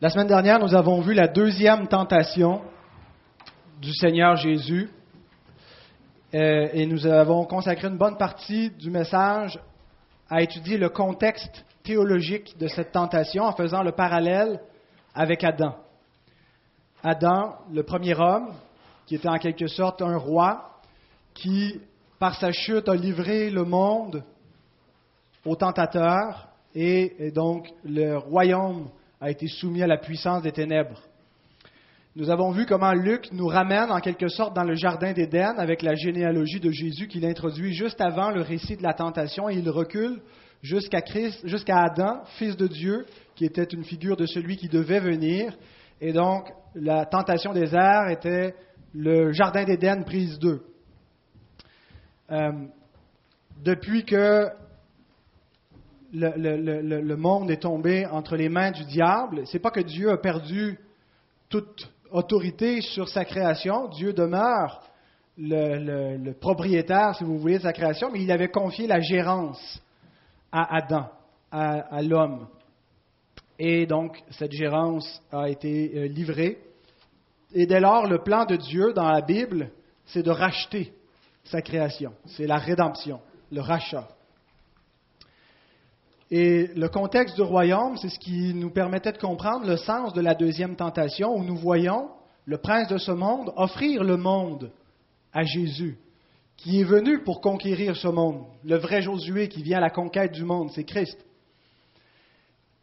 La semaine dernière, nous avons vu la deuxième tentation du Seigneur Jésus euh, et nous avons consacré une bonne partie du message à étudier le contexte théologique de cette tentation en faisant le parallèle avec Adam. Adam, le premier homme, qui était en quelque sorte un roi, qui, par sa chute, a livré le monde au tentateur, et, donc le royaume a été soumis à la puissance des ténèbres. Nous avons vu comment Luc nous ramène en quelque sorte dans le jardin d'Éden avec la généalogie de Jésus qu'il introduit juste avant le récit de la tentation et il recule jusqu'à Adam, fils de Dieu, qui était une figure de celui qui devait venir. Et donc, la tentation des airs était le jardin d'Éden prise 2. Euh, depuis que le, monde est tombé entre les mains du diable, c'est pas que Dieu a perdu toute autorité sur sa création. Dieu demeure le, propriétaire, si vous voulez, de sa création, mais il avait confié la gérance à Adam, à, l'homme. Et donc, cette gérance a été euh, livrée. Et dès lors, le plan de Dieu dans la Bible, c'est de racheter sa création. C'est la rédemption, le rachat. Et le contexte du royaume, c'est ce qui nous permettait de comprendre le sens de la deuxième tentation, où nous voyons le prince de ce monde offrir le monde à Jésus, qui est venu pour conquérir ce monde. Le vrai Josué qui vient à la conquête du monde, c'est Christ.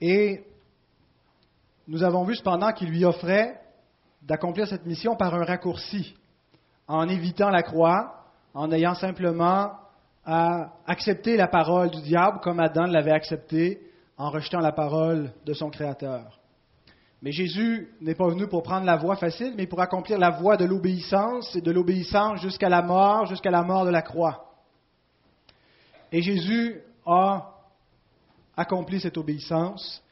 Et nous avons vu cependant qu'il lui offrait d'accomplir cette mission par un raccourci, en évitant la croix, en ayant simplement à accepter la parole du diable comme Adam l'avait accepté en rejetant la parole de son Créateur. Mais Jésus n'est pas venu pour prendre la voie facile, mais pour accomplir la voie de l'obéissance et de l'obéissance jusqu'à la mort, jusqu'à la mort de la croix. Et Jésus a accompli cette obéissance.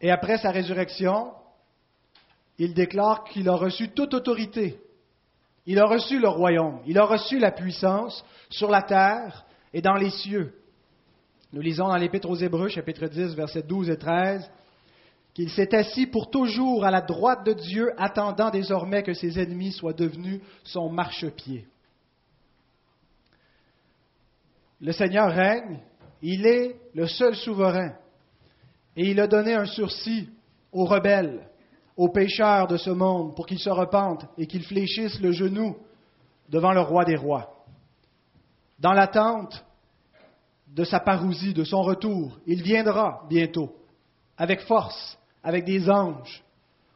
Et après sa résurrection, il déclare qu'il a reçu toute autorité. Il a reçu le royaume, il a reçu la puissance sur la terre et dans les cieux. Nous lisons dans l'Épître aux Hébreux, chapitre 10, versets 12 et 13, qu'il s'est assis pour toujours à la droite de Dieu, attendant désormais que ses ennemis soient devenus son marchepied. Le Seigneur règne, il est le seul souverain, et il a donné un sursis aux rebelles, aux pécheurs de ce monde, pour qu'ils se repentent et qu'ils fléchissent le genou devant le roi des rois dans l'attente de sa parousie, de son retour. Il viendra bientôt, avec force, avec des anges,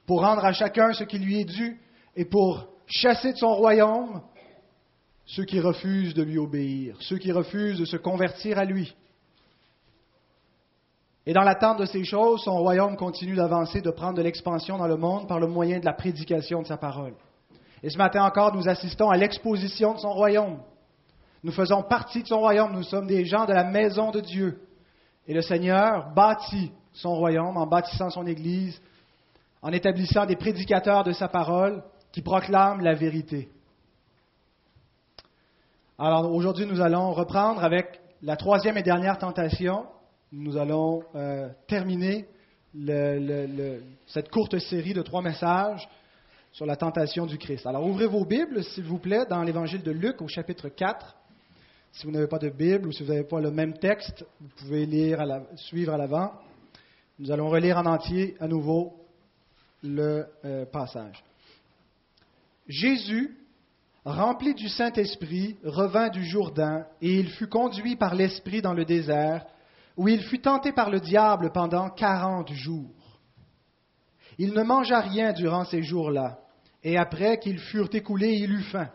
pour rendre à chacun ce qui lui est dû et pour chasser de son royaume ceux qui refusent de lui obéir, ceux qui refusent de se convertir à lui. Et dans l'attente de ces choses, son royaume continue d'avancer, de prendre de l'expansion dans le monde par le moyen de la prédication de sa parole. Et ce matin encore, nous assistons à l'exposition de son royaume. Nous faisons partie de son royaume, nous sommes des gens de la maison de Dieu. Et le Seigneur bâtit son royaume en bâtissant son Église, en établissant des prédicateurs de sa parole qui proclament la vérité. Alors aujourd'hui, nous allons reprendre avec la troisième et dernière tentation. Nous allons euh, terminer cette courte série de trois messages sur la tentation du Christ. Alors ouvrez vos Bibles, s'il vous plaît, dans l'évangile de Luc au chapitre 4. Si vous n'avez pas de Bible ou si vous n'avez pas le même texte, vous pouvez lire suivre à l'avant. Nous allons relire en entier à nouveau le euh, passage. Jésus, rempli du Saint-Esprit, revint du Jourdain et il fut conduit par l'Esprit dans le désert, où il fut tenté par le diable pendant quarante jours. Il ne mangea rien durant ces jours-là, et après qu'ils furent écoulés, il eut faim.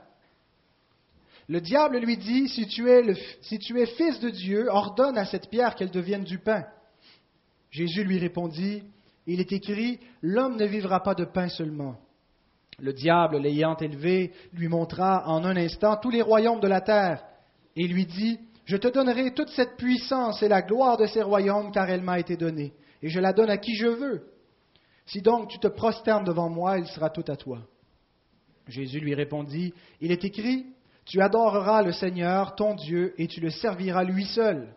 Le diable lui dit, si tu, es fils de Dieu, ordonne à cette pierre qu'elle devienne du pain. Jésus lui répondit, il est écrit, l'homme ne vivra pas de pain seulement. Le diable, l'ayant élevé, lui montra en un instant tous les royaumes de la terre, et lui dit, je te donnerai toute cette puissance et la gloire de ces royaumes, car elle m'a été donnée, et je la donne à qui je veux. Si donc tu te prosternes devant moi, il sera tout à toi. Jésus lui répondit, il est écrit, tu adoreras le Seigneur, ton Dieu, et tu le serviras lui seul.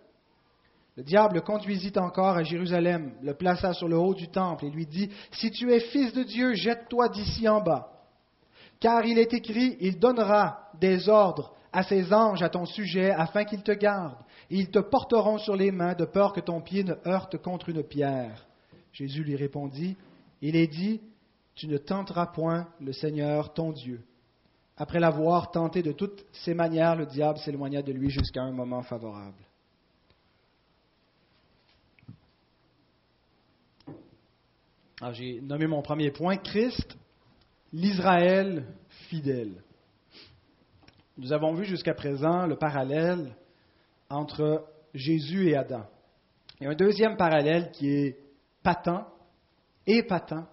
Le diable le conduisit encore à Jérusalem, le plaça sur le haut du temple et lui dit, Si tu es fils de Dieu, jette-toi d'ici en bas. Car il est écrit, il donnera des ordres à ses anges à ton sujet afin qu'ils te gardent. Et ils te porteront sur les mains de peur que ton pied ne heurte contre une pierre. Jésus lui répondit, Il est dit, tu ne tenteras point le Seigneur ton Dieu. Après l'avoir tenté de toutes ses manières, le diable s'éloigna de lui jusqu'à un moment favorable. j'ai nommé mon premier point, Christ, l'Israël fidèle. Nous avons vu jusqu'à présent le parallèle entre Jésus et Adam. Il y a un deuxième parallèle qui est patent, épatant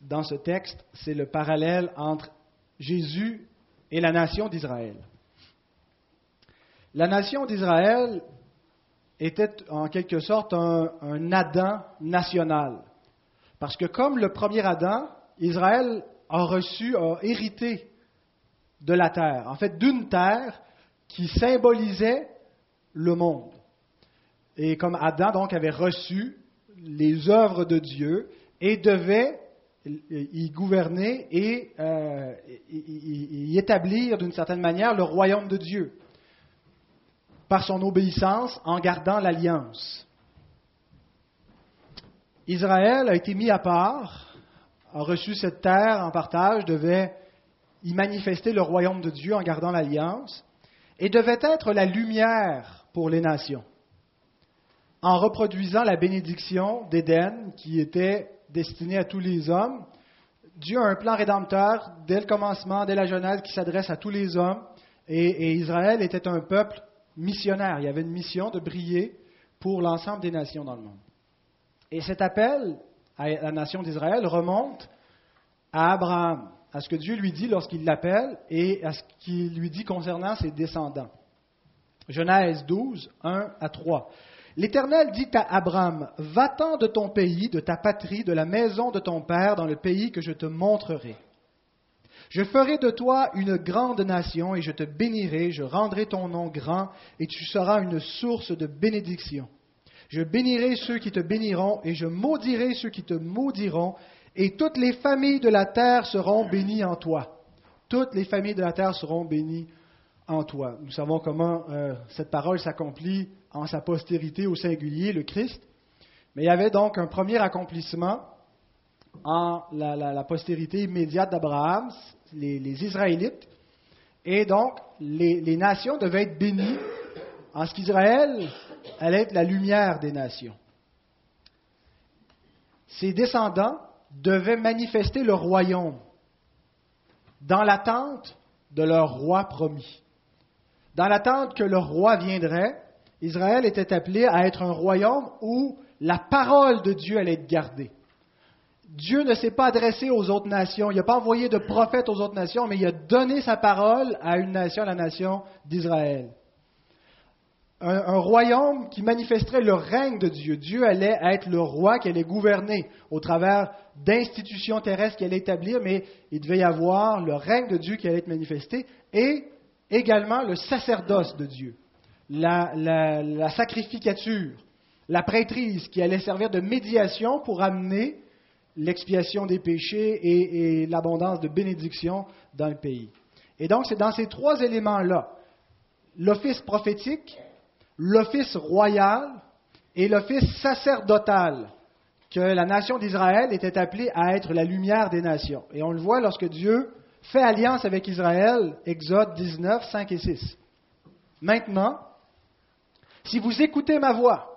dans ce texte, c'est le parallèle entre Jésus et la nation d'Israël. La nation d'Israël était en quelque sorte un, Adam national. Parce que comme le premier Adam, Israël a reçu, a hérité de la terre, en fait d'une terre qui symbolisait le monde. Et comme Adam donc avait reçu les œuvres de Dieu et devait y gouverner et euh, y établir d'une certaine manière le royaume de Dieu par son obéissance en gardant l'alliance. Israël a été mis à part, a reçu cette terre en partage, devait y manifester le royaume de Dieu en gardant l'alliance et devait être la lumière pour les nations en reproduisant la bénédiction d'Éden qui était destinée à tous les hommes. Dieu a un plan rédempteur dès le commencement, dès la Genèse, qui s'adresse à tous les hommes. Et, Israël était un peuple missionnaire. Il y avait une mission de briller pour l'ensemble des nations dans le monde. Et cet appel à la nation d'Israël remonte à Abraham, à ce que Dieu lui dit lorsqu'il l'appelle et à ce qu'il lui dit concernant ses descendants. Genèse 12, 1 à 3. L'Éternel dit à Abraham, Va-t'en de ton pays, de ta patrie, de la maison de ton père, dans le pays que je te montrerai. Je ferai de toi une grande nation et je te bénirai, je rendrai ton nom grand et tu seras une source de bénédiction. Je bénirai ceux qui te béniront et je maudirai ceux qui te maudiront et toutes les familles de la terre seront bénies en toi. Toutes les familles de la terre seront bénies en toi. Nous savons comment euh, cette parole s'accomplit en sa postérité au singulier, le Christ. Mais il y avait donc un premier accomplissement en la, postérité immédiate d'Abraham, les, Israélites. Et donc, les, les, nations devaient être bénies en ce qu'Israël allait être la lumière des nations. Ses descendants devaient manifester le royaume dans l'attente de leur roi promis. Dans l'attente que le roi viendrait, Israël était appelé à être un royaume où la parole de Dieu allait être gardée. Dieu ne s'est pas adressé aux autres nations, il n'a pas envoyé de prophètes aux autres nations, mais il a donné sa parole à une nation, la nation d'Israël. Un, un, royaume qui manifesterait le règne de Dieu. Dieu allait être le roi qui allait gouverner au travers d'institutions terrestres qu'il allait établir, mais il devait y avoir le règne de Dieu qui allait être manifesté et également le sacerdoce de Dieu la, sacrificature, la prêtrise qui allait servir de médiation pour amener l'expiation des péchés et, et l'abondance de bénédiction dans le pays. Et donc, c'est dans ces trois éléments-là, l'office prophétique, l'office royal et l'office sacerdotal, que la nation d'Israël était appelée à être la lumière des nations. Et on le voit lorsque Dieu fait alliance avec Israël, Exode 19, 5 et 6. Maintenant, si vous écoutez ma voix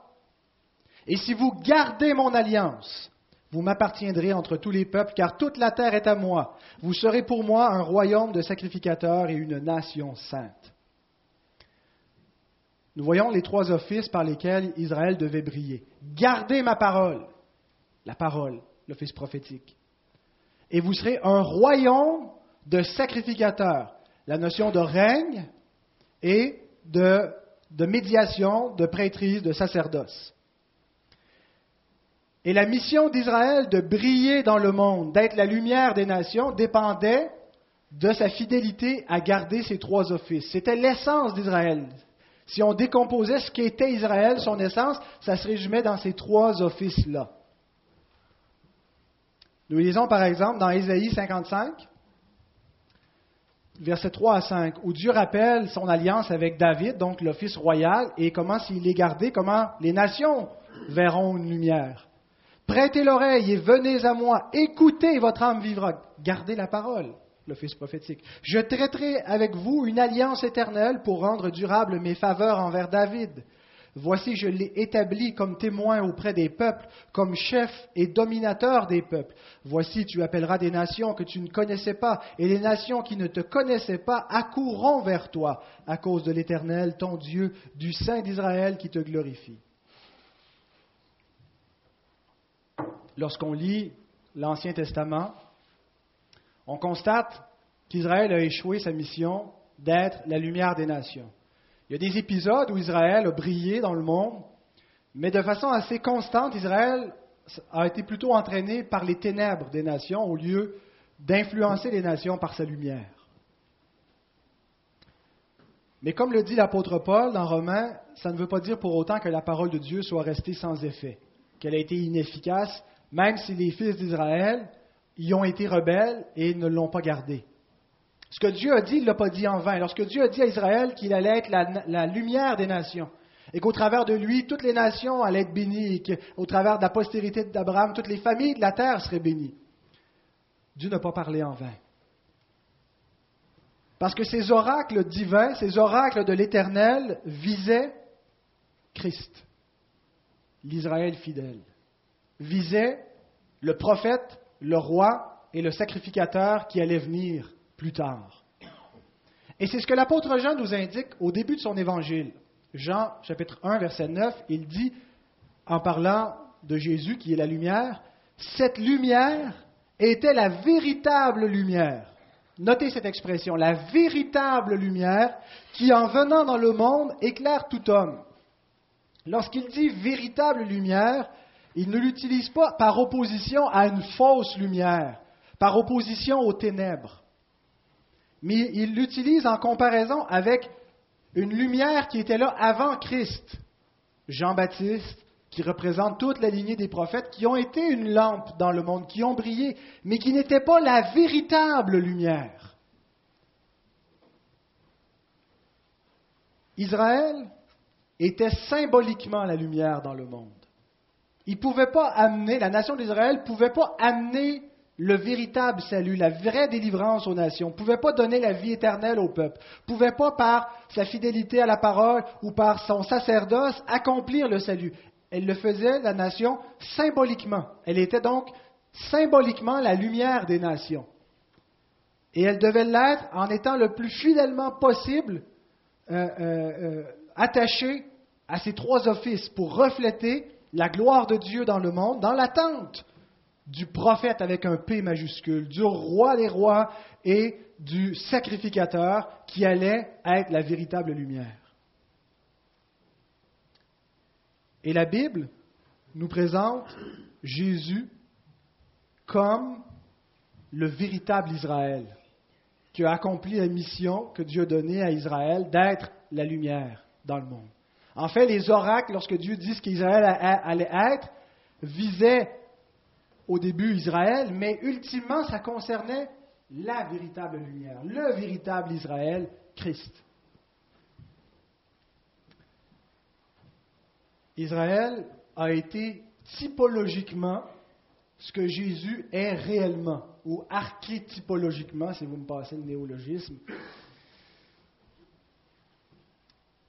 et si vous gardez mon alliance, vous m'appartiendrez entre tous les peuples, car toute la terre est à moi. Vous serez pour moi un royaume de sacrificateurs et une nation sainte. Nous voyons les trois offices par lesquels Israël devait briller. Gardez ma parole, la parole, l'office prophétique. Et vous serez un royaume de sacrificateurs, la notion de règne et de de médiation, de prêtrise, de sacerdoce. Et la mission d'Israël de briller dans le monde, d'être la lumière des nations, dépendait de sa fidélité à garder ces trois offices. C'était l'essence d'Israël. Si on décomposait ce qu'était Israël, son essence, ça se résumait dans ces trois offices-là. Nous lisons par exemple dans Ésaïe 55, versets 3 à 5, où Dieu rappelle son alliance avec David, donc l'office royal, et comment s'il est gardé, comment les nations verront une lumière. Prêtez l'oreille et venez à moi, écoutez, votre âme vivra. Gardez la parole l'office prophétique. Je traiterai avec vous une alliance éternelle pour rendre durable mes faveurs envers David. Voici, je l'ai établi comme témoin auprès des peuples, comme chef et dominateur des peuples. Voici, tu appelleras des nations que tu ne connaissais pas, et les nations qui ne te connaissaient pas accourront vers toi, à cause de l'Éternel, ton Dieu, du Saint d'Israël qui te glorifie. Lorsqu'on lit l'Ancien Testament, on constate qu'Israël a échoué sa mission d'être la lumière des nations. Il y a des épisodes où Israël a brillé dans le monde, mais de façon assez constante, Israël a été plutôt entraîné par les ténèbres des nations au lieu d'influencer les nations par sa lumière. Mais comme le dit l'apôtre Paul dans Romains, ça ne veut pas dire pour autant que la parole de Dieu soit restée sans effet, qu'elle a été inefficace, même si les fils d'Israël y ont été rebelles et ne l'ont pas gardée. Ce que Dieu a dit, il ne l'a pas dit en vain. Lorsque Dieu a dit à Israël qu'il allait être la, lumière des nations, et qu'au travers de lui, toutes les nations allaient être bénies, et qu'au travers de la postérité d'Abraham, toutes les familles de la terre seraient bénies, Dieu n'a pas parlé en vain. Parce que ces oracles divins, ces oracles de l'Éternel visaient Christ, l'Israël fidèle, visaient le prophète, le roi et le sacrificateur qui allait venir plus tard. Et c'est ce que l'apôtre Jean nous indique au début de son évangile. Jean chapitre 1 verset 9, il dit, en parlant de Jésus qui est la lumière, cette lumière était la véritable lumière. Notez cette expression, la véritable lumière qui en venant dans le monde éclaire tout homme. Lorsqu'il dit véritable lumière, il ne l'utilise pas par opposition à une fausse lumière, par opposition aux ténèbres mais il l'utilise en comparaison avec une lumière qui était là avant Christ. Jean-Baptiste, qui représente toute la lignée des prophètes, qui ont été une lampe dans le monde, qui ont brillé, mais qui n'étaient pas la véritable lumière. Israël était symboliquement la lumière dans le monde. Il pouvait pas amener, la nation d'Israël ne pouvait pas amener le véritable salut, la vraie délivrance aux nations, ne pouvait pas donner la vie éternelle au peuple, ne pouvait pas par sa fidélité à la parole ou par son sacerdoce accomplir le salut. Elle le faisait, la nation, symboliquement. Elle était donc symboliquement la lumière des nations. Et elle devait l'être en étant le plus fidèlement possible euh, euh, euh, attachée à ces trois offices pour refléter la gloire de Dieu dans le monde, dans l'attente du prophète avec un P majuscule, du roi des rois et du sacrificateur qui allait être la véritable lumière. Et la Bible nous présente Jésus comme le véritable Israël, qui a accompli la mission que Dieu a donnée à Israël d'être la lumière dans le monde. En fait, les oracles, lorsque Dieu dit ce qu'Israël allait être, visaient au début Israël, mais ultimement ça concernait la véritable lumière, le véritable Israël, Christ. Israël a été typologiquement ce que Jésus est réellement, ou archétypologiquement, si vous me passez le néologisme.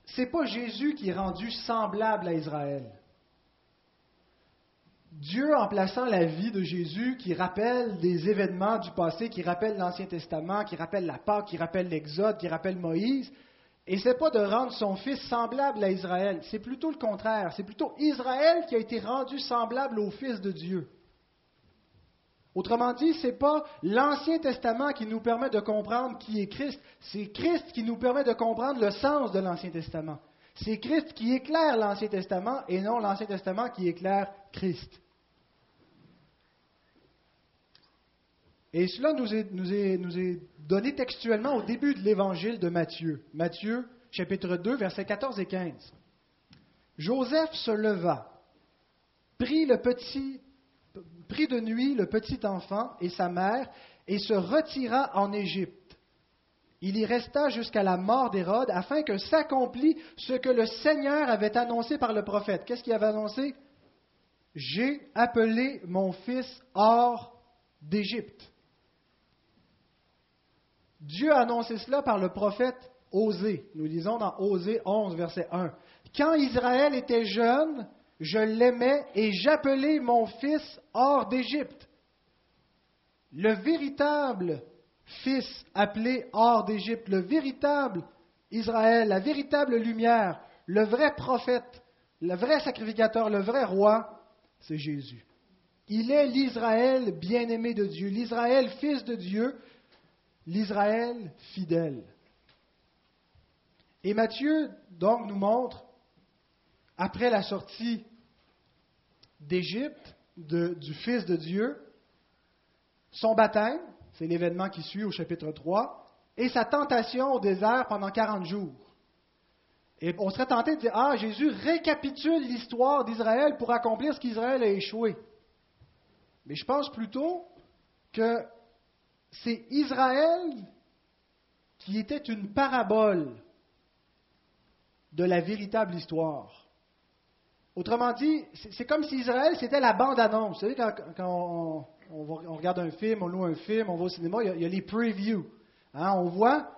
C'est pas Jésus qui est rendu semblable à Israël. Dieu, en plaçant la vie de Jésus, qui rappelle des événements du passé, qui rappelle l'Ancien Testament, qui rappelle la Pâque, qui rappelle l'Exode, qui rappelle Moïse, essaie pas de rendre son fils semblable à Israël. C'est plutôt le contraire. C'est plutôt Israël qui a été rendu semblable au Fils de Dieu. Autrement dit, ce n'est pas l'Ancien Testament qui nous permet de comprendre qui est Christ, c'est Christ qui nous permet de comprendre le sens de l'Ancien Testament. C'est Christ qui éclaire l'Ancien Testament et non l'Ancien Testament qui éclaire Christ. Et cela nous est, donné textuellement au début de l'évangile de Matthieu. Matthieu, chapitre 2, versets 14 et 15. Joseph se leva, prit, prit de nuit le petit enfant et sa mère et se retira en Égypte. Il y resta jusqu'à la mort d'Hérode afin que s'accomplît ce que le Seigneur avait annoncé par le prophète. Qu'est-ce qu'il avait annoncé? J'ai appelé mon fils hors d'Égypte. Dieu a annoncé cela par le prophète Osée. Nous lisons dans Osée 11, verset 1. Quand Israël était jeune, je l'aimais et j'appelais mon fils hors d'Égypte. Le véritable fils appelé hors d'Égypte, le véritable Israël, la véritable lumière, le vrai prophète, le vrai sacrificateur, le vrai roi, c'est Jésus. Il est l'Israël bien-aimé de Dieu, l'Israël fils de Dieu, l'Israël fidèle. Et Matthieu, donc, nous montre, après la sortie d'Égypte, du Fils de Dieu, son baptême, c'est l'événement qui suit au chapitre 3, et sa tentation au désert pendant 40 jours. Et on serait tenté de dire, ah, Jésus récapitule l'histoire d'Israël pour accomplir ce qu'Israël a échoué. Mais je pense plutôt que c'est Israël qui était une parabole de la véritable histoire. Autrement dit, c'est comme si Israël, c'était la bande-annonce. Vous savez, quand, on, regarde un film, on loue un film, on va au cinéma, il y a, les previews. Hein, on voit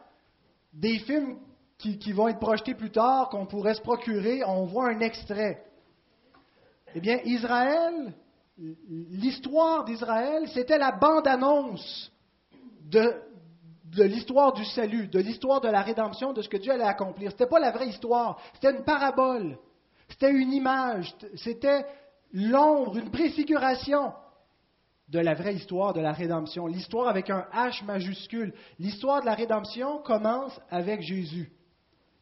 des films qui, qui, vont être projetés plus tard, qu'on pourrait se procurer, on voit un extrait. Eh bien, Israël, l'histoire d'Israël, c'était la bande-annonce de, l'histoire du salut, de l'histoire de la rédemption, de ce que Dieu allait accomplir. Ce n'était pas la vraie histoire, c'était une parabole, c'était une image, c'était l'ombre, une préfiguration de la vraie histoire de la rédemption. L'histoire avec un H majuscule. L'histoire de la rédemption commence avec Jésus.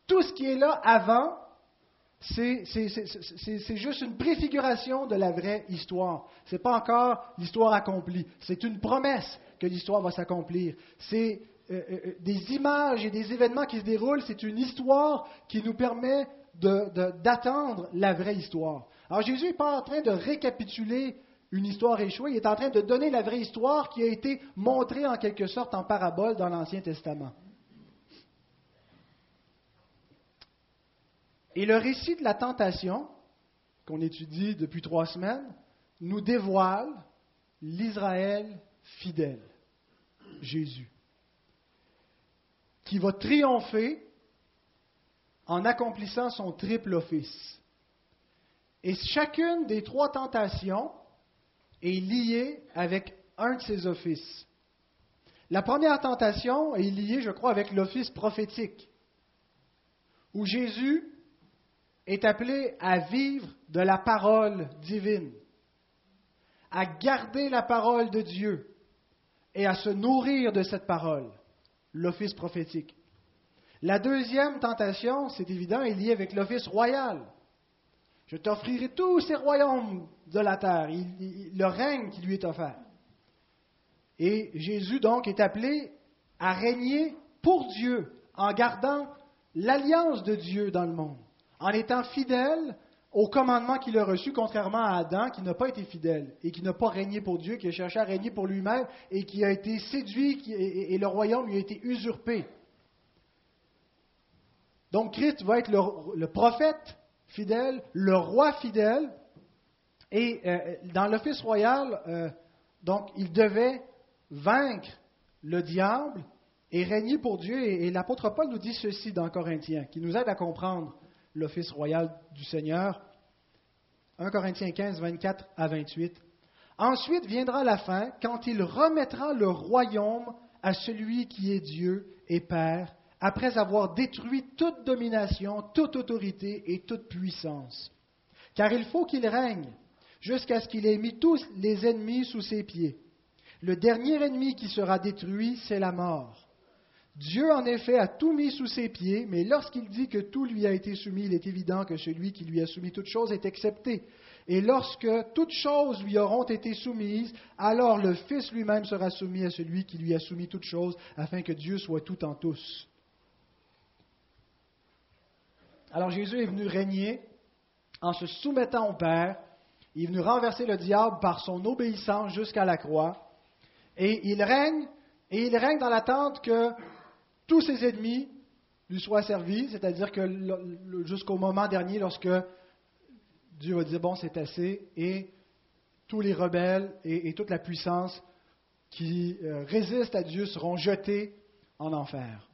Tout ce qui est là avant, c'est juste une préfiguration de la vraie histoire. Ce n'est pas encore l'histoire accomplie. C'est une promesse que l'histoire va s'accomplir. C'est euh, euh, euh, des images et des événements qui se déroulent. C'est une histoire qui nous permet d'attendre la vraie histoire. Alors Jésus n'est pas en train de récapituler une histoire échouée, il est en train de donner la vraie histoire qui a été montrée en quelque sorte en parabole dans l'Ancien Testament. Et le récit de la tentation, qu'on étudie depuis trois semaines, nous dévoile l'Israël fidèle, Jésus, qui va triompher en accomplissant son triple office. Et chacune des trois tentations est liée avec un de ses offices. La première tentation est liée, je crois, avec l'office prophétique, où Jésus est appelé à vivre de la parole divine, à garder la parole de Dieu et à se nourrir de cette parole, l'office prophétique. La deuxième tentation, c'est évident, est liée avec l'office royal. Je t'offrirai tous ces royaumes de la terre, le règne qui lui est offert. Et Jésus donc est appelé à régner pour Dieu en gardant l'alliance de Dieu dans le monde, en étant fidèle au commandement qu'il a reçu, contrairement à Adam qui n'a pas été fidèle et qui n'a pas régné pour Dieu, qui a cherché à régner pour lui-même et qui a été séduit et le royaume lui a été usurpé. Donc Christ va être le, prophète fidèle, le roi fidèle, et euh, dans l'office royal, euh, donc il devait vaincre le diable et régner pour Dieu. Et, l'apôtre Paul nous dit ceci dans Corinthiens, qui nous aide à comprendre l'office royal du Seigneur. 1 Corinthiens 15, 24 à 28. Ensuite viendra la fin, quand il remettra le royaume à celui qui est Dieu et Père, après avoir détruit toute domination, toute autorité et toute puissance. Car il faut qu'il règne jusqu'à ce qu'il ait mis tous les ennemis sous ses pieds. Le dernier ennemi qui sera détruit, c'est la mort. Dieu, en effet, a tout mis sous ses pieds, mais lorsqu'il dit que tout lui a été soumis, il est évident que celui qui lui a soumis toutes choses est accepté. Et lorsque toutes choses lui auront été soumises, alors le Fils lui-même sera soumis à celui qui lui a soumis toutes choses, afin que Dieu soit tout en tous. Alors Jésus est venu régner en se soumettant au Père. Il est venu renverser le diable par son obéissance jusqu'à la croix. Et il règne, et il règne dans l'attente que tous ses ennemis lui soient servis, c'est-à-dire que jusqu'au moment dernier, lorsque Dieu va dire, bon, c'est assez, et tous les rebelles et, toute la puissance qui euh, résistent à Dieu seront jetés en enfer.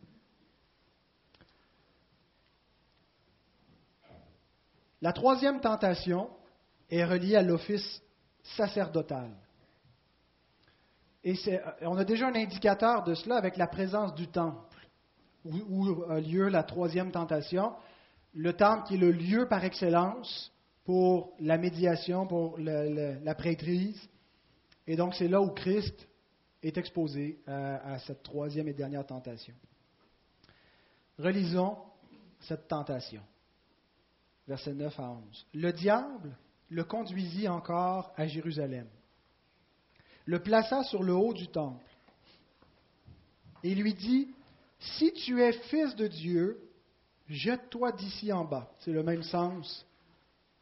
La troisième tentation est reliée à l'office sacerdotal. Et euh, on a déjà un indicateur de cela avec la présence du temple, où, a lieu la troisième tentation. Le temple qui est le lieu par excellence pour la médiation, pour la prêtrise. Et donc c'est là où Christ est exposé à, à cette troisième et dernière tentation. Relisons cette tentation. Versets 9 à 11. Le diable le conduisit encore à Jérusalem le plaça sur le haut du temple et lui dit, Si tu es fils de Dieu, jette-toi d'ici en bas. C'est le même sens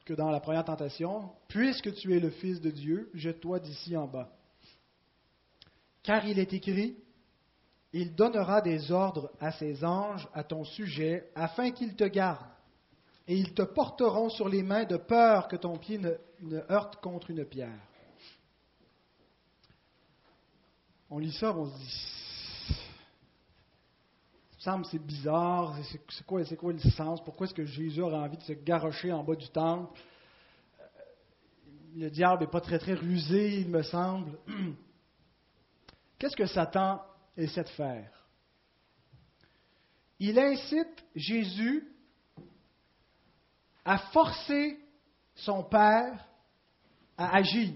que dans la première tentation. Puisque tu es le fils de Dieu, jette-toi d'ici en bas. Car il est écrit, il donnera des ordres à ses anges à ton sujet, afin qu'ils te gardent, et ils te porteront sur les mains de peur que ton pied ne heurte contre une pierre. on lit ça, on se dit, semble c'est bizarre, c'est quoi, le sens, pourquoi est-ce que Jésus aurait envie de se garrocher en bas du temple? Euh, Le diable n'est pas très très rusé, il me semble. Qu'est-ce que Satan essaie de faire? Il incite Jésus à forcer son Père à agir,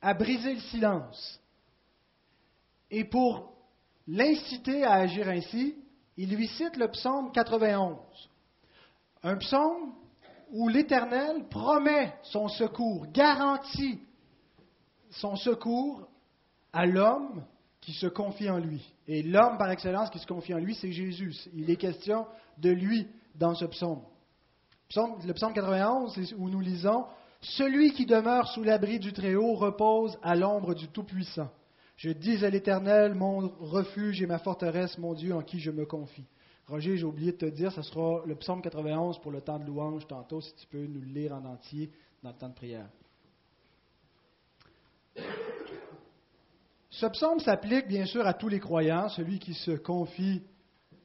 à briser le silence. Et pour l'inciter à agir ainsi, il lui cite le psaume 91. Un psaume où l'Éternel promet son secours, garantit son secours à l'homme qui se confie en lui. Et l'homme par excellence qui se confie en lui, c'est Jésus. Il est question de lui dans ce psaume. le psaume 91, où nous lisons Celui qui demeure sous l'abri du Très-Haut repose à l'ombre du Tout-Puissant. Je dis à l'Éternel, mon refuge et ma forteresse, mon Dieu en qui je me confie. Roger, j'ai oublié de te dire, ce sera le psaume 91 pour le temps de louange tantôt, si tu peux nous le lire en entier dans le temps de prière. Ce psaume s'applique bien sûr à tous les croyants, celui qui se confie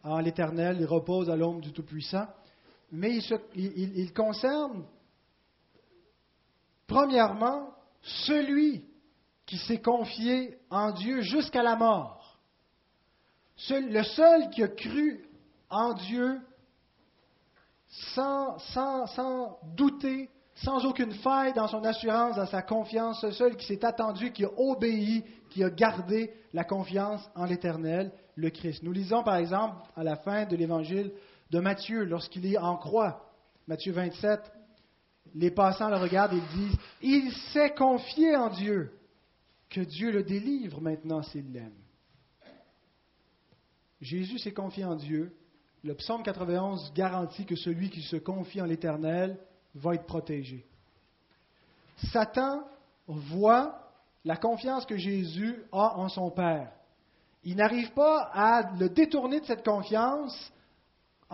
en l'Éternel, il repose à l'ombre du Tout-Puissant, mais il, il concerne premièrement celui qui s'est confié en Dieu jusqu'à la mort. Le seul qui a cru en Dieu sans, sans, douter, sans aucune faille dans son assurance, dans sa confiance, le seul qui s'est attendu, qui a obéi, qui a gardé la confiance en l'Éternel, le Christ. Nous lisons par exemple à la fin de l'évangile de Matthieu, lorsqu'il est en croix, Matthieu 27, les passants le regardent et disent, il s'est confié en Dieu que Dieu le délivre maintenant s'il l'aime. Jésus s'est confié en Dieu. Le psaume 91 garantit que celui qui se confie en l'Éternel va être protégé. Satan voit la confiance que Jésus a en son Père. Il n'arrive pas à le détourner de cette confiance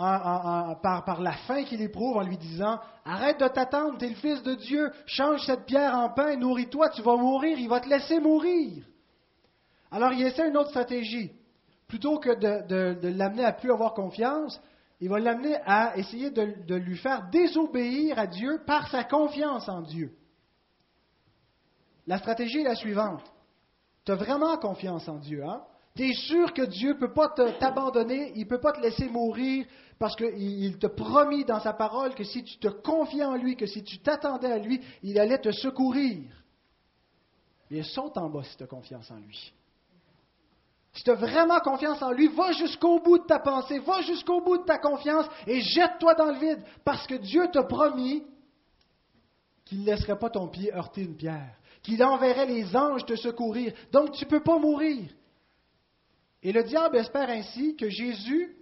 par, la faim qu'il éprouve en lui disant Arrête de t'attendre, tu es le Fils de Dieu, change cette pierre en pain, nourris-toi, tu vas mourir, il va te laisser mourir. Alors il essaie une autre stratégie. Plutôt que de, l'amener à plus avoir confiance, il va l'amener à essayer de, de lui faire désobéir à Dieu par sa confiance en Dieu. La stratégie est la suivante. Tu as vraiment confiance en Dieu, hein? Tu es sûr que Dieu ne peut pas t'abandonner, il ne peut pas te laisser mourir parce qu'il te promis dans sa parole que si tu te confiais en lui, que si tu t'attendais à lui, il allait te secourir. Mais saute en bas si tu as confiance en lui. Si tu as vraiment confiance en lui, va jusqu'au bout de ta pensée, va jusqu'au bout de ta confiance et jette-toi dans le vide parce que Dieu t'a promis qu'il ne laisserait pas ton pied heurter une pierre, qu'il enverrait les anges te secourir. Donc tu ne peux pas mourir. Et le diable espère ainsi que Jésus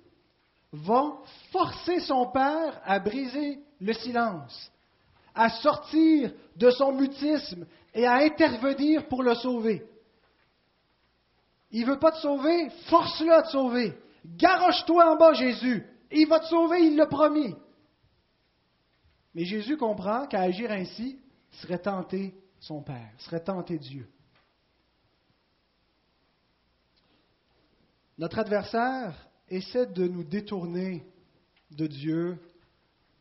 va forcer son père à briser le silence, à sortir de son mutisme et à intervenir pour le sauver. Il ne veut pas te sauver, force-le à te sauver. Garoche-toi en bas, Jésus. Il va te sauver, il l'a promis. Mais Jésus comprend qu'à agir ainsi serait tenter son Père, serait tenter Dieu. Notre adversaire essaie de nous détourner de Dieu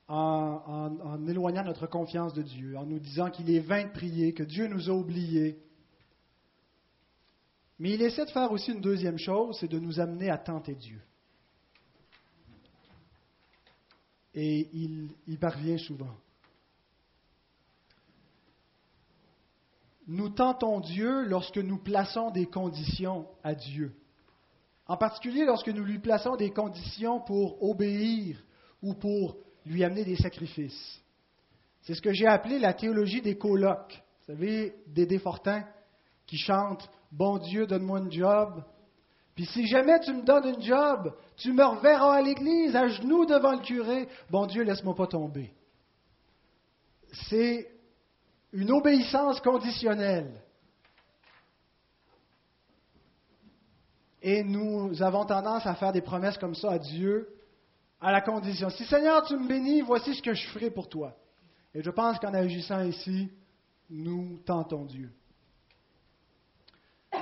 en, en, éloignant notre confiance de Dieu, en nous disant qu'il est vain de prier, que Dieu nous a oubliés. Mais il essaie de faire aussi une deuxième chose, c'est de nous amener à tenter Dieu. Et il y parvient souvent. Nous tentons Dieu lorsque nous plaçons des conditions à Dieu. En particulier lorsque nous lui plaçons des conditions pour obéir ou pour lui amener des sacrifices. C'est ce que j'ai appelé la théologie des colocs. Vous savez, Dédé Fortin qui chante Bon Dieu, donne-moi un job. Puis si jamais tu me donnes un job, tu me reverras à l'église, à genoux devant le curé. Bon Dieu, laisse-moi pas tomber. C'est une obéissance conditionnelle. Et nous avons tendance à faire des promesses comme ça à Dieu, à la condition, si Seigneur tu me bénis, voici ce que je ferai pour toi. Et je pense qu'en agissant ici, nous tentons Dieu.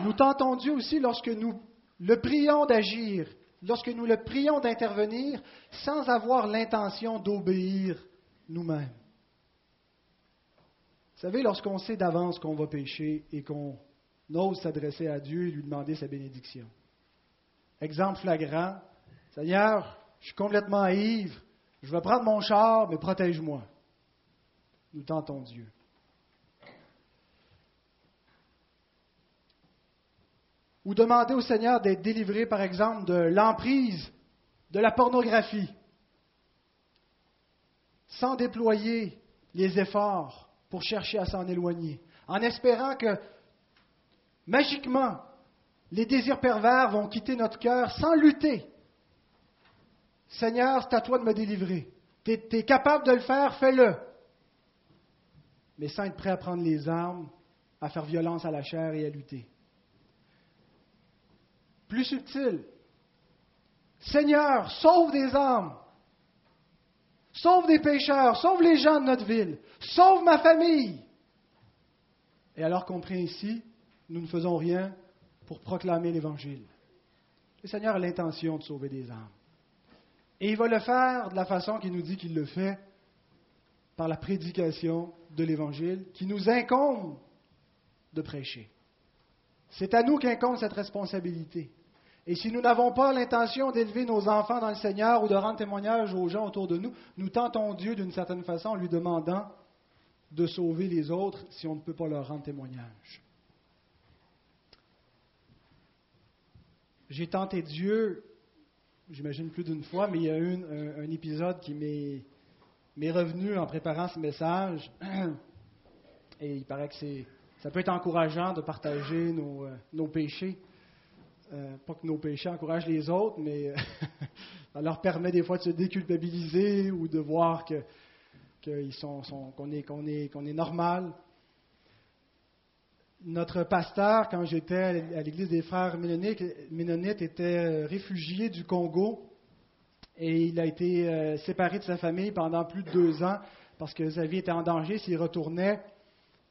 Nous tentons Dieu aussi lorsque nous le prions d'agir, lorsque nous le prions d'intervenir sans avoir l'intention d'obéir nous-mêmes. Vous savez, lorsqu'on sait d'avance qu'on va pécher et qu'on ose s'adresser à Dieu et lui demander sa bénédiction. Exemple flagrant, Seigneur, je suis complètement ivre, je vais prendre mon char, mais protège-moi. Nous tentons Dieu. Ou demander au Seigneur d'être délivré, par exemple, de l'emprise de la pornographie, sans déployer les efforts pour chercher à s'en éloigner, en espérant que magiquement les désirs pervers vont quitter notre cœur sans lutter. Seigneur, c'est à toi de me délivrer. Tu es, capable de le faire, fais-le. Mais sans être prêt à prendre les armes, à faire violence à la chair et à lutter. Plus subtil. Seigneur, sauve des âmes. Sauve des pécheurs, sauve les gens de notre ville, sauve ma famille. Et alors qu'on prie ainsi, nous ne faisons rien pour proclamer l'Évangile. Le Seigneur a l'intention de sauver des âmes. Et il va le faire de la façon qu'il nous dit qu'il le fait, par la prédication de l'Évangile, qui nous incombe de prêcher. C'est à nous qu'incombe cette responsabilité. Et si nous n'avons pas l'intention d'élever nos enfants dans le Seigneur ou de rendre témoignage aux gens autour de nous, nous tentons Dieu d'une certaine façon en lui demandant de sauver les autres si on ne peut pas leur rendre témoignage. J'ai tenté Dieu, j'imagine plus d'une fois, mais il y a eu un, épisode qui m'est revenu en préparant ce message. Et il paraît que ça peut être encourageant de partager nos, euh, péchés. Euh, pas que nos péchés encouragent les autres, mais euh, ça leur permet des fois de se déculpabiliser ou de voir que, qu'on, est, qu'on, est, qu'on est normal. Notre pasteur, quand j'étais à l'église des frères Ménonites, était euh, réfugié du Congo et il a été séparé de sa famille pendant plus de deux ans parce que sa vie était en danger s'il retournait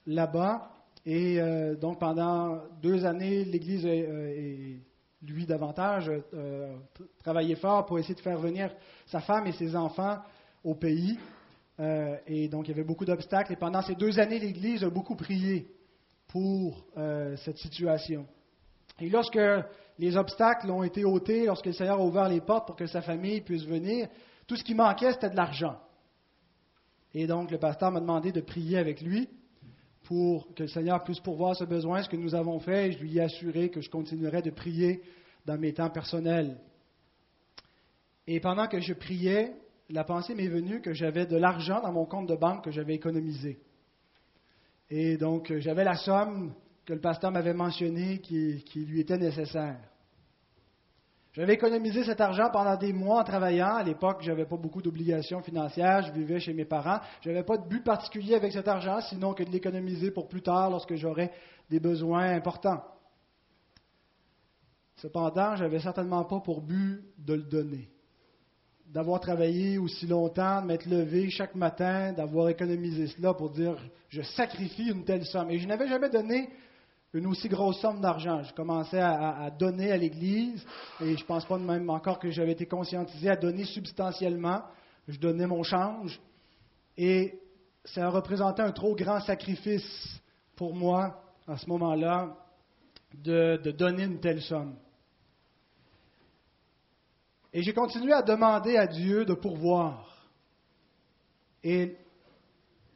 là-bas. Et euh, donc pendant deux années, l'Église et lui davantage euh, travaillé fort pour essayer de faire venir sa femme et ses enfants au pays. Euh, et donc il y avait beaucoup d'obstacles. Et pendant ces deux années, l'Église a beaucoup prié pour euh, cette situation. Et lorsque les obstacles ont été ôtés, lorsque le Seigneur a ouvert les portes pour que sa famille puisse venir, tout ce qui manquait, c'était de l'argent. Et donc le pasteur m'a demandé de prier avec lui pour que le Seigneur puisse pourvoir ce besoin, ce que nous avons fait, et je lui ai assuré que je continuerai de prier dans mes temps personnels. Et pendant que je priais, la pensée m'est venue que j'avais de l'argent dans mon compte de banque que j'avais économisé. Et donc, j'avais la somme que le pasteur m'avait mentionnée qui, qui lui était nécessaire. J'avais économisé cet argent pendant des mois en travaillant. À l'époque, je n'avais pas beaucoup d'obligations financières. Je vivais chez mes parents. Je n'avais pas de but particulier avec cet argent, sinon que de l'économiser pour plus tard lorsque j'aurais des besoins importants. Cependant, je n'avais certainement pas pour but de le donner. D'avoir travaillé aussi longtemps, de m'être levé chaque matin, d'avoir économisé cela pour dire je sacrifie une telle somme. Et je n'avais jamais donné une aussi grosse somme d'argent. Je commençais à, donner à l'Église et je ne pense pas même encore que j'avais été conscientisé à donner substantiellement. Je donnais mon change et ça représentait un trop grand sacrifice pour moi à ce moment-là de, de donner une telle somme. Et j'ai continué à demander à Dieu de pourvoir. Et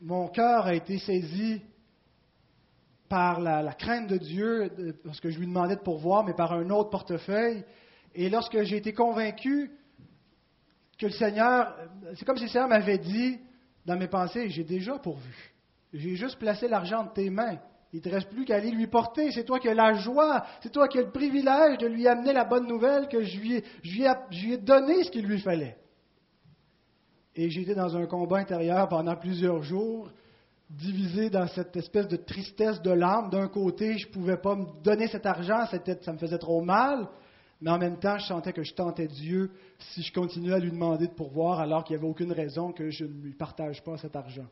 mon cœur a été saisi par la, crainte de Dieu, parce que je lui demandais de pourvoir, mais par un autre portefeuille. Et lorsque j'ai été convaincu que le Seigneur, c'est comme si le Seigneur m'avait dit dans mes pensées, j'ai déjà pourvu. J'ai juste placé l'argent de tes mains. Il ne te reste plus qu'à aller lui porter. C'est toi qui as la joie, c'est toi qui as le privilège de lui amener la bonne nouvelle que je lui ai, donné ce qu'il lui fallait. Et j'étais dans un combat intérieur pendant plusieurs jours, divisé dans cette espèce de tristesse de l'âme. D'un côté, je ne pouvais pas me donner cet argent, ça me faisait trop mal, mais en même temps, je sentais que je tentais Dieu si je continuais à lui demander de pourvoir alors qu'il n'y avait aucune raison que je ne lui partage pas cet argent.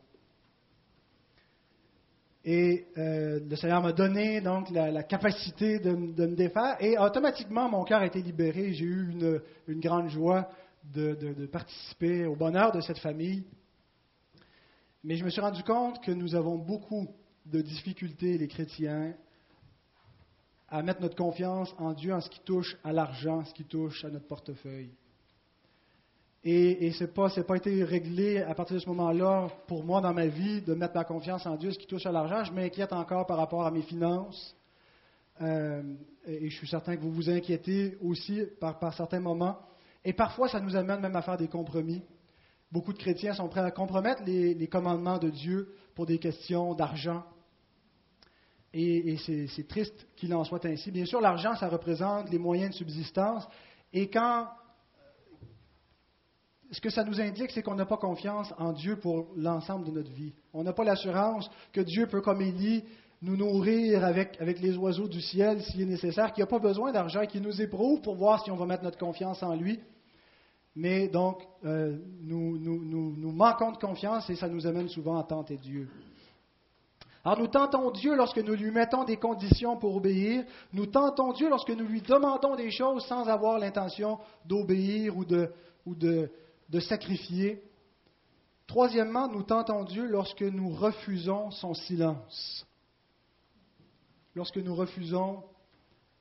Et euh, le Seigneur m'a donné donc la, capacité de, me défaire. Et automatiquement, mon cœur a été libéré. J'ai eu une, grande joie de, participer au bonheur de cette famille. Mais je me suis rendu compte que nous avons beaucoup de difficultés, les chrétiens, à mettre notre confiance en Dieu en ce qui touche à l'argent, ce qui touche à notre portefeuille. Et, ce n'est pas, pas, été réglé à partir de ce moment-là pour moi dans ma vie de mettre ma confiance en Dieu, ce qui touche à l'argent. Je m'inquiète encore par rapport à mes finances. Euh, et je suis certain que vous vous inquiétez aussi par, par, certains moments. Et parfois, ça nous amène même à faire des compromis. Beaucoup de chrétiens sont prêts à compromettre les, les commandements de Dieu pour des questions d'argent. Et, et c'est triste qu'il en soit ainsi. Bien sûr, l'argent, ça représente les moyens de subsistance. Et quand ce que ça nous indique, c'est qu'on n'a pas confiance en Dieu pour l'ensemble de notre vie. On n'a pas l'assurance que Dieu peut, comme Élie, nous nourrir avec, les oiseaux du ciel s'il est nécessaire, qu'il n'y a pas besoin d'argent, qu'il nous éprouve pour voir si on va mettre notre confiance en lui. Mais donc, euh, nous, manquons de confiance et ça nous amène souvent à tenter Dieu. Alors nous tentons Dieu lorsque nous lui mettons des conditions pour obéir. Nous tentons Dieu lorsque nous lui demandons des choses sans avoir l'intention d'obéir ou de, de sacrifier. Troisièmement, nous tentons Dieu lorsque nous refusons son silence. Lorsque nous refusons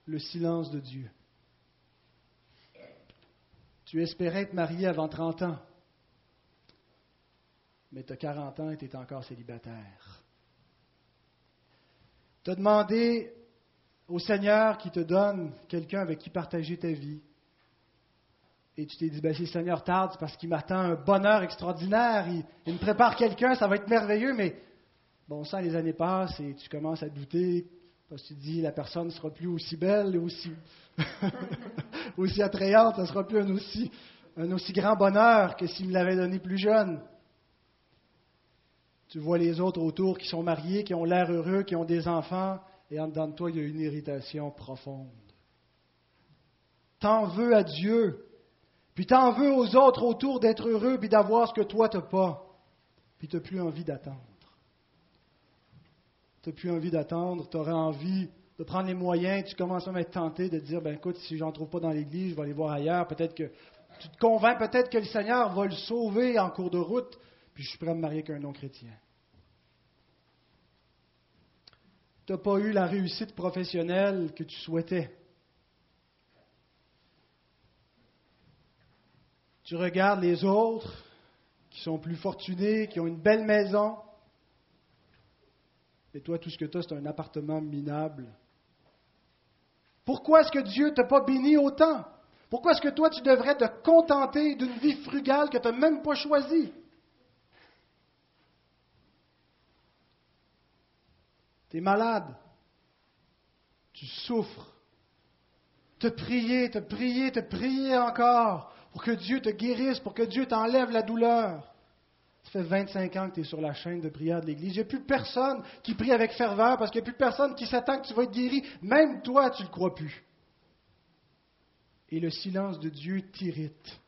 le silence de Dieu. Tu espérais être marié avant 30 ans, mais tu as 40 ans et tu es encore célibataire. Tu as demandé au Seigneur qui te donne quelqu'un avec qui partager ta vie et tu t'es dit, ben, si le Seigneur tarde, c'est parce qu'il m'attend un bonheur extraordinaire, il, me prépare quelqu'un, ça va être merveilleux, mais bon sang, les années passent et tu commences à douter, parce que tu te dis, la personne ne sera plus aussi belle, aussi, aussi attrayante, ça ne sera plus un aussi, un aussi grand bonheur que s'il me l'avait donné plus jeune. Tu vois les autres autour qui sont mariés, qui ont l'air heureux, qui ont des enfants, et en dedans de toi, il y a une irritation profonde. T'en veux à Dieu puis tu en veux aux autres autour d'être heureux, puis d'avoir ce que toi, tu n'as pas. Puis tu n'as plus envie d'attendre. Tu n'as plus envie d'attendre, tu aurais envie de prendre les moyens, tu commences même à être tenté de dire, ben écoute, si j'en trouve pas dans l'Église, je vais aller voir ailleurs. Peut-être que tu te convaincs peut-être que le Seigneur va le sauver en cours de route, puis je suis prêt à me marier avec un non-chrétien. Tu n'as pas eu la réussite professionnelle que tu souhaitais. Tu regardes les autres qui sont plus fortunés, qui ont une belle maison. Et toi, tout ce que tu as, c'est un appartement minable. Pourquoi est-ce que Dieu ne t'a pas béni autant? Pourquoi est-ce que toi, tu devrais te contenter d'une vie frugale que tu n'as même pas choisie? Tu es malade. Tu souffres. te prier, te prier, te prier encore pour que Dieu te guérisse, pour que Dieu t'enlève la douleur. Ça fait 25 ans que tu es sur la chaîne de prière de l'Église. Il n'y a plus personne qui prie avec ferveur parce qu'il n'y a plus personne qui s'attend que tu vas être guéri. Même toi, tu ne le crois plus. Et le silence de Dieu t'irrite.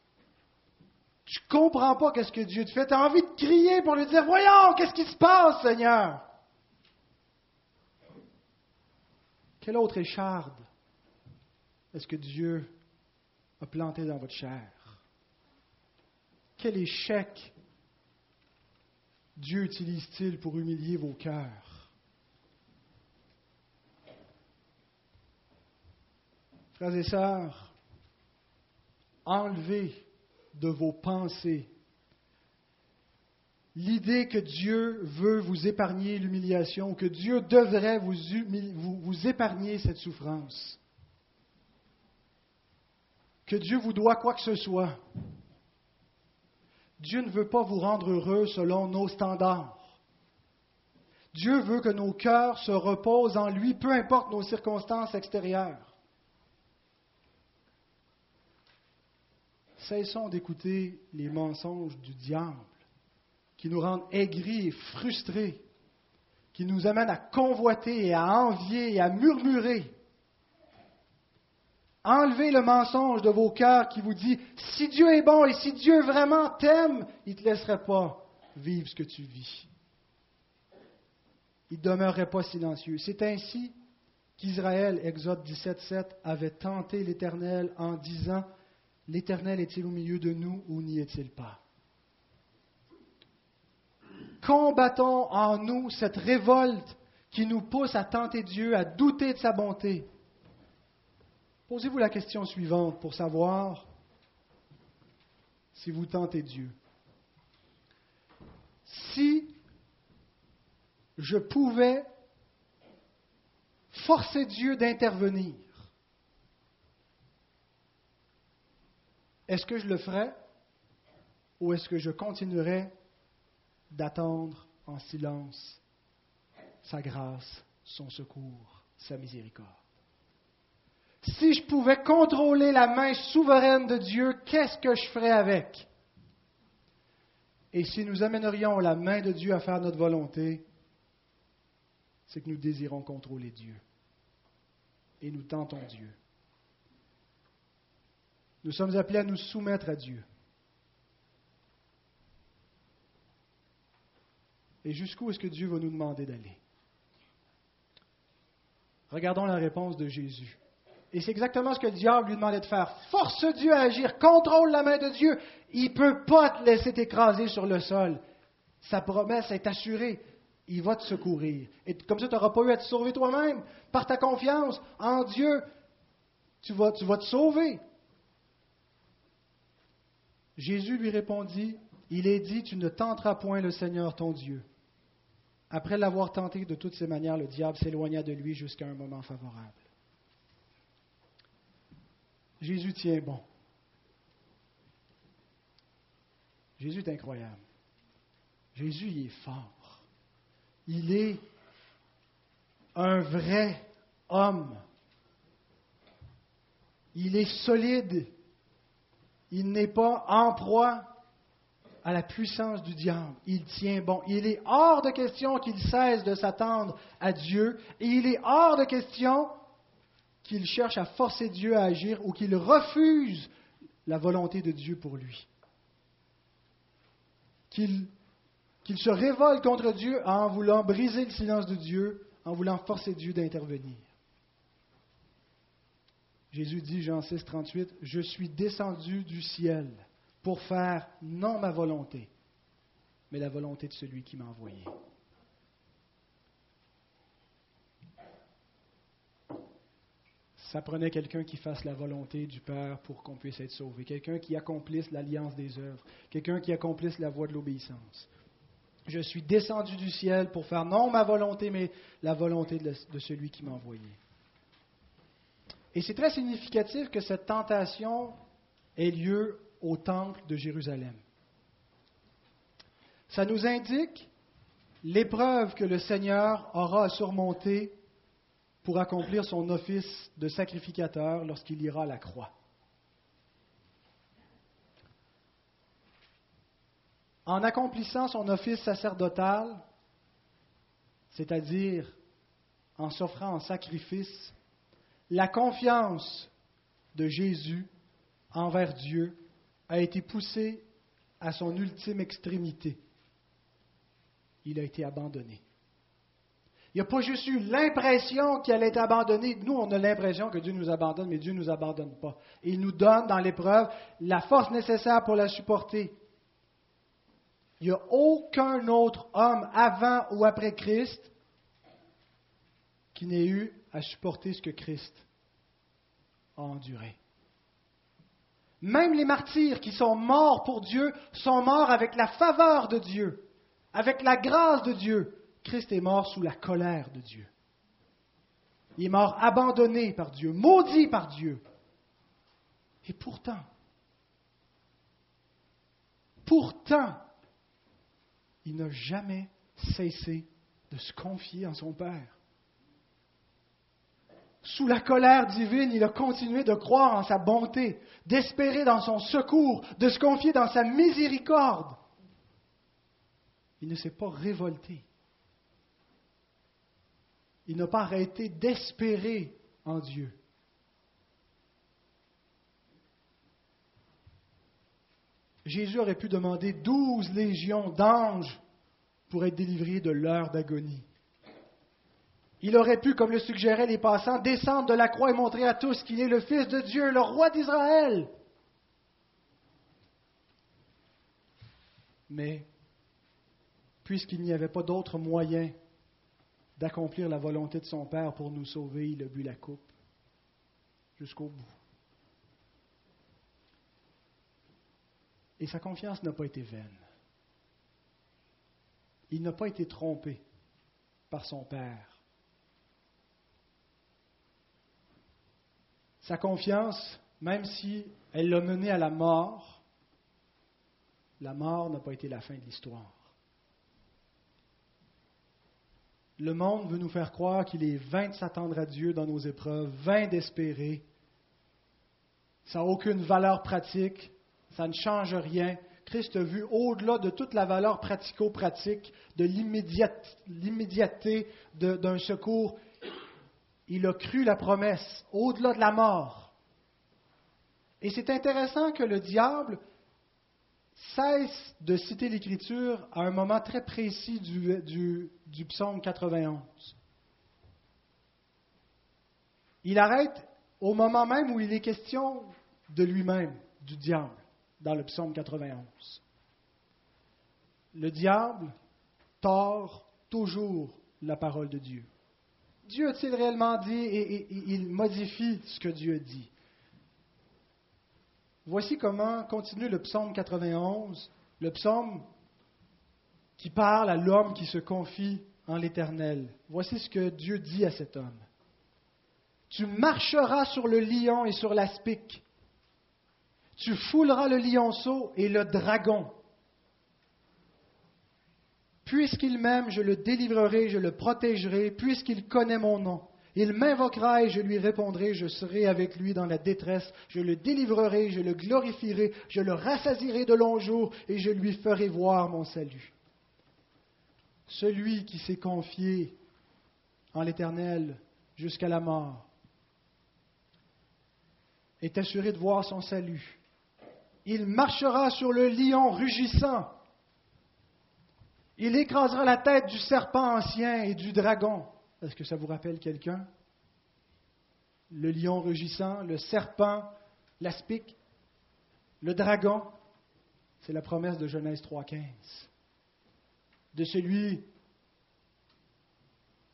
Tu ne comprends pas qu'est-ce que Dieu te fait. Tu as envie de crier pour lui dire Voyons, qu'est-ce qui se passe, Seigneur? Quelle autre écharde est-ce que Dieu a planté dans votre chair? Quel échec Dieu utilise-t-il pour humilier vos cœurs? Frères et sœurs, enlevez de vos pensées l'idée que Dieu veut vous épargner l'humiliation, que Dieu devrait vous, épargner cette souffrance, que Dieu vous doit quoi que ce soit. Dieu ne veut pas vous rendre heureux selon nos standards. Dieu veut que nos cœurs se reposent en lui, peu importe nos circonstances extérieures. Cessons d'écouter les mensonges du diable qui nous rendent aigris et frustrés, qui nous amènent à convoiter et à envier et à murmurer. Enlevez le mensonge de vos cœurs qui vous dit, si Dieu est bon et si Dieu vraiment t'aime, il ne te laisserait pas vivre ce que tu vis. Il ne demeurerait pas silencieux. C'est ainsi qu'Israël, Exode 17.7, avait tenté l'Éternel en disant, L'Éternel est-il au milieu de nous ou n'y est-il pas? Combattons en nous cette révolte qui nous pousse à tenter Dieu, à douter de sa bonté. Posez-vous la question suivante pour savoir si vous tentez Dieu. Si je pouvais forcer Dieu d'intervenir, est-ce que je le ferais ou est-ce que je continuerais d'attendre en silence sa grâce, son secours, sa miséricorde? Si je pouvais contrôler la main souveraine de Dieu, qu'est-ce que je ferais avec? Et si nous amènerions la main de Dieu à faire notre volonté, c'est que nous désirons contrôler Dieu. Et nous tentons Dieu. Nous sommes appelés à nous soumettre à Dieu. Et jusqu'où est-ce que Dieu va nous demander d'aller? Regardons la réponse de Jésus. Et c'est exactement ce que le diable lui demandait de faire. Force Dieu à agir, contrôle la main de Dieu. Il ne peut pas te laisser t'écraser sur le sol. Sa promesse est assurée. Il va te secourir. Et comme ça, tu n'auras pas eu à te sauver toi-même. Par ta confiance en Dieu, tu vas, tu vas te sauver. Jésus lui répondit, il est dit, tu ne tenteras point le Seigneur ton Dieu. Après l'avoir tenté de toutes ces manières, le diable s'éloigna de lui jusqu'à un moment favorable. Jésus tient bon. Jésus est incroyable. Jésus, est fort. Il est un vrai homme. Il est solide. Il n'est pas en proie à la puissance du diable. Il tient bon. Il est hors de question qu'il cesse de s'attendre à Dieu et il est hors de question qu'il cherche à forcer Dieu à agir ou qu'il refuse la volonté de Dieu pour lui. Qu'il se révolte contre Dieu en voulant briser le silence de Dieu, en voulant forcer Dieu d'intervenir. Jésus dit, Jean 6, 38, Je suis descendu du ciel pour faire non ma volonté, mais la volonté de celui qui m'a envoyé. Ça prenait quelqu'un qui fasse la volonté du Père pour qu'on puisse être sauvé, quelqu'un qui accomplisse l'alliance des œuvres, quelqu'un qui accomplisse la voie de l'obéissance. Je suis descendu du ciel pour faire non ma volonté, mais la volonté de, celui qui m'a envoyé. Et c'est très significatif que cette tentation ait lieu au temple de Jérusalem. Ça nous indique l'épreuve que le Seigneur aura à surmonter pour accomplir son office de sacrificateur lorsqu'il ira à la croix. En accomplissant son office sacerdotal, c'est-à-dire en s'offrant en sacrifice, la confiance de Jésus envers Dieu a été poussée à son ultime extrémité. Il a été abandonné. Il n'y a pas juste eu l'impression qu'il allait être abandonné. Nous, on a l'impression que Dieu nous abandonne, mais Dieu ne nous abandonne pas. il nous donne dans l'épreuve la force nécessaire pour la supporter. Il n'y a aucun autre homme avant ou après Christ qui n'ait eu à supporter ce que Christ a enduré. Même les martyrs qui sont morts pour Dieu sont morts avec la faveur de Dieu, avec la grâce de Dieu. Christ est mort sous la colère de Dieu. Il est mort abandonné par Dieu, maudit par Dieu. Et pourtant, pourtant, il n'a jamais cessé de se confier en son Père. Sous la colère divine, il a continué de croire en sa bonté, d'espérer dans son secours, de se confier dans sa miséricorde. Il ne s'est pas révolté. Il n'a pas arrêté d'espérer en Dieu. Jésus aurait pu demander douze légions d'anges pour être délivré de l'heure d'agonie. Il aurait pu, comme le suggéraient les passants, descendre de la croix et montrer à tous qu'il est le Fils de Dieu, le roi d'Israël. Mais, puisqu'il n'y avait pas d'autre moyen d'accomplir la volonté de son Père pour nous sauver, il a bu la coupe jusqu'au bout. Et sa confiance n'a pas été vaine. Il n'a pas été trompé par son Père. Sa confiance, même si elle l'a mené à la mort, la mort n'a pas été la fin de l'histoire. Le monde veut nous faire croire qu'il est vain de s'attendre à Dieu dans nos épreuves, vain d'espérer. Ça n'a aucune valeur pratique, ça ne change rien. Christ a vu au-delà de toute la valeur pratico-pratique, de l'immédiateté d'un secours il a cru la promesse au-delà de la mort. Et c'est intéressant que le diable cesse de citer l'Écriture à un moment très précis du, psaume 91. Il arrête au moment même où il est question de lui-même, du diable, dans le psaume 91. Le diable tord toujours la parole de Dieu. Dieu a-t-il réellement dit et, il modifie ce que Dieu dit? Voici comment continue le psaume 91, le psaume qui parle à l'homme qui se confie en l'Éternel. Voici ce que Dieu dit à cet homme. Tu marcheras sur le lion et sur l'aspic. Tu fouleras le lionceau et le dragon. Puisqu'il m'aime, je le délivrerai, je le protégerai, puisqu'il connaît mon nom. Il m'invoquera et je lui répondrai, je serai avec lui dans la détresse, je le délivrerai, je le glorifierai, je le rassasirai de longs jours et je lui ferai voir mon salut. Celui qui s'est confié en l'Éternel jusqu'à la mort est assuré de voir son salut. Il marchera sur le lion rugissant il écrasera la tête du serpent ancien et du dragon. Est-ce que ça vous rappelle quelqu'un? Le lion rugissant, le serpent, l'aspic, le dragon. C'est la promesse de Genèse 3.15. De celui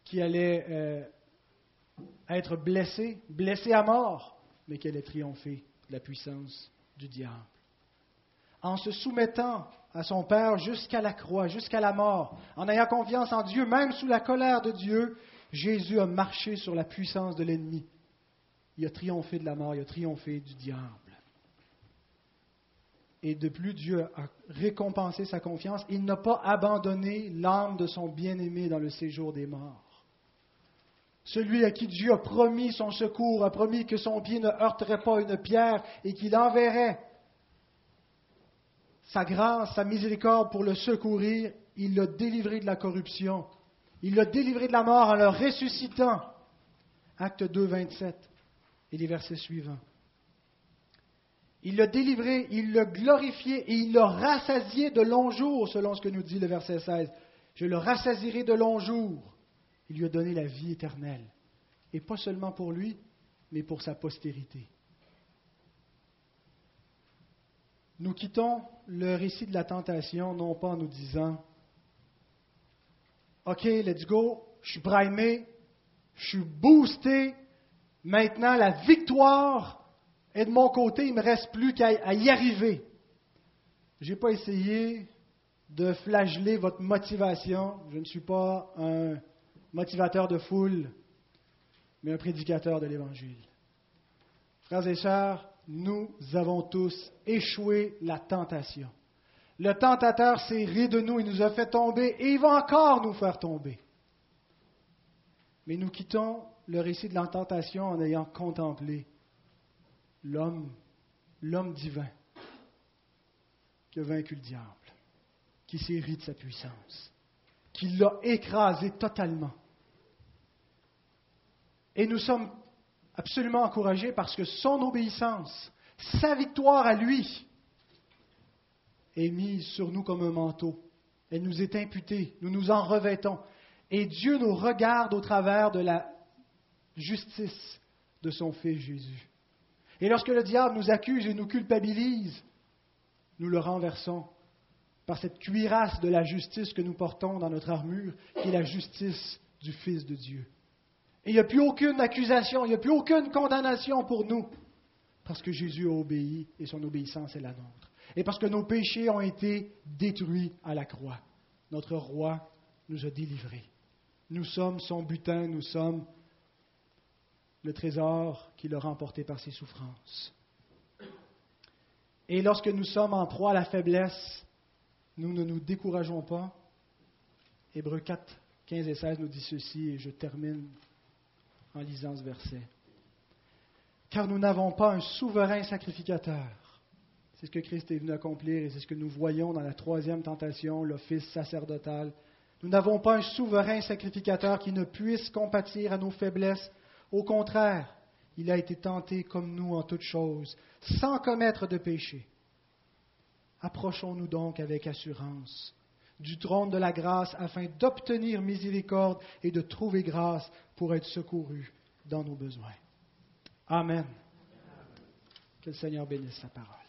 qui allait euh, être blessé, blessé à mort, mais qui allait triompher de la puissance du diable. En se soumettant à son Père jusqu'à la croix, jusqu'à la mort, en ayant confiance en Dieu, même sous la colère de Dieu, Jésus a marché sur la puissance de l'ennemi. Il a triomphé de la mort, il a triomphé du diable. Et de plus, Dieu a récompensé sa confiance. Il n'a pas abandonné l'âme de son bien-aimé dans le séjour des morts. celui à qui Dieu a promis son secours, a promis que son pied ne heurterait pas une pierre et qu'il enverrait sa grâce, sa miséricorde pour le secourir, il l'a délivré de la corruption. Il l'a délivré de la mort en le ressuscitant. Acte 2, 27 et les versets suivants. Il l'a délivré, il l'a glorifié et il l'a rassasié de longs jours, selon ce que nous dit le verset 16. Je le rassasierai de longs jours. Il lui a donné la vie éternelle. Et pas seulement pour lui, mais pour sa postérité. Nous quittons le récit de la tentation non pas en nous disant OK, let's go, je suis primé, je suis boosté, maintenant la victoire est de mon côté, il ne me reste plus qu'à y arriver. Je n'ai pas essayé de flageller votre motivation, je ne suis pas un motivateur de foule, mais un prédicateur de l'Évangile. Frères et sœurs, nous avons tous échoué la tentation. Le tentateur s'est ri de nous, il nous a fait tomber et il va encore nous faire tomber. Mais nous quittons le récit de la tentation en ayant contemplé l'homme, l'homme divin qui a vaincu le diable, qui s'est ri de sa puissance, qui l'a écrasé totalement et nous sommes absolument encouragés parce que son obéissance, sa victoire à lui, est mise sur nous comme un manteau. Elle nous est imputée, nous nous en revêtons. Et Dieu nous regarde au travers de la justice de son Fils Jésus. Et lorsque le diable nous accuse et nous culpabilise, nous le renversons par cette cuirasse de la justice que nous portons dans notre armure, qui est la justice du Fils de Dieu. Et il n'y a plus aucune accusation, il n'y a plus aucune condamnation pour nous, parce que Jésus a obéi et son obéissance est la nôtre. Et parce que nos péchés ont été détruits à la croix. Notre roi nous a délivrés. Nous sommes son butin, nous sommes le trésor qu'il a remporté par ses souffrances. Et lorsque nous sommes en proie à la faiblesse, nous ne nous décourageons pas. Hébreux 4, 15 et 16 nous dit ceci, et je termine en lisant ce verset. Car nous n'avons pas un souverain sacrificateur. C'est ce que Christ est venu accomplir et c'est ce que nous voyons dans la troisième tentation, l'office sacerdotal. Nous n'avons pas un souverain sacrificateur qui ne puisse compatir à nos faiblesses. Au contraire, il a été tenté comme nous en toutes choses, sans commettre de péché. Approchons-nous donc avec assurance du trône de la grâce afin d'obtenir miséricorde et de trouver grâce pour être secouru dans nos besoins. Amen. Que le Seigneur bénisse sa parole.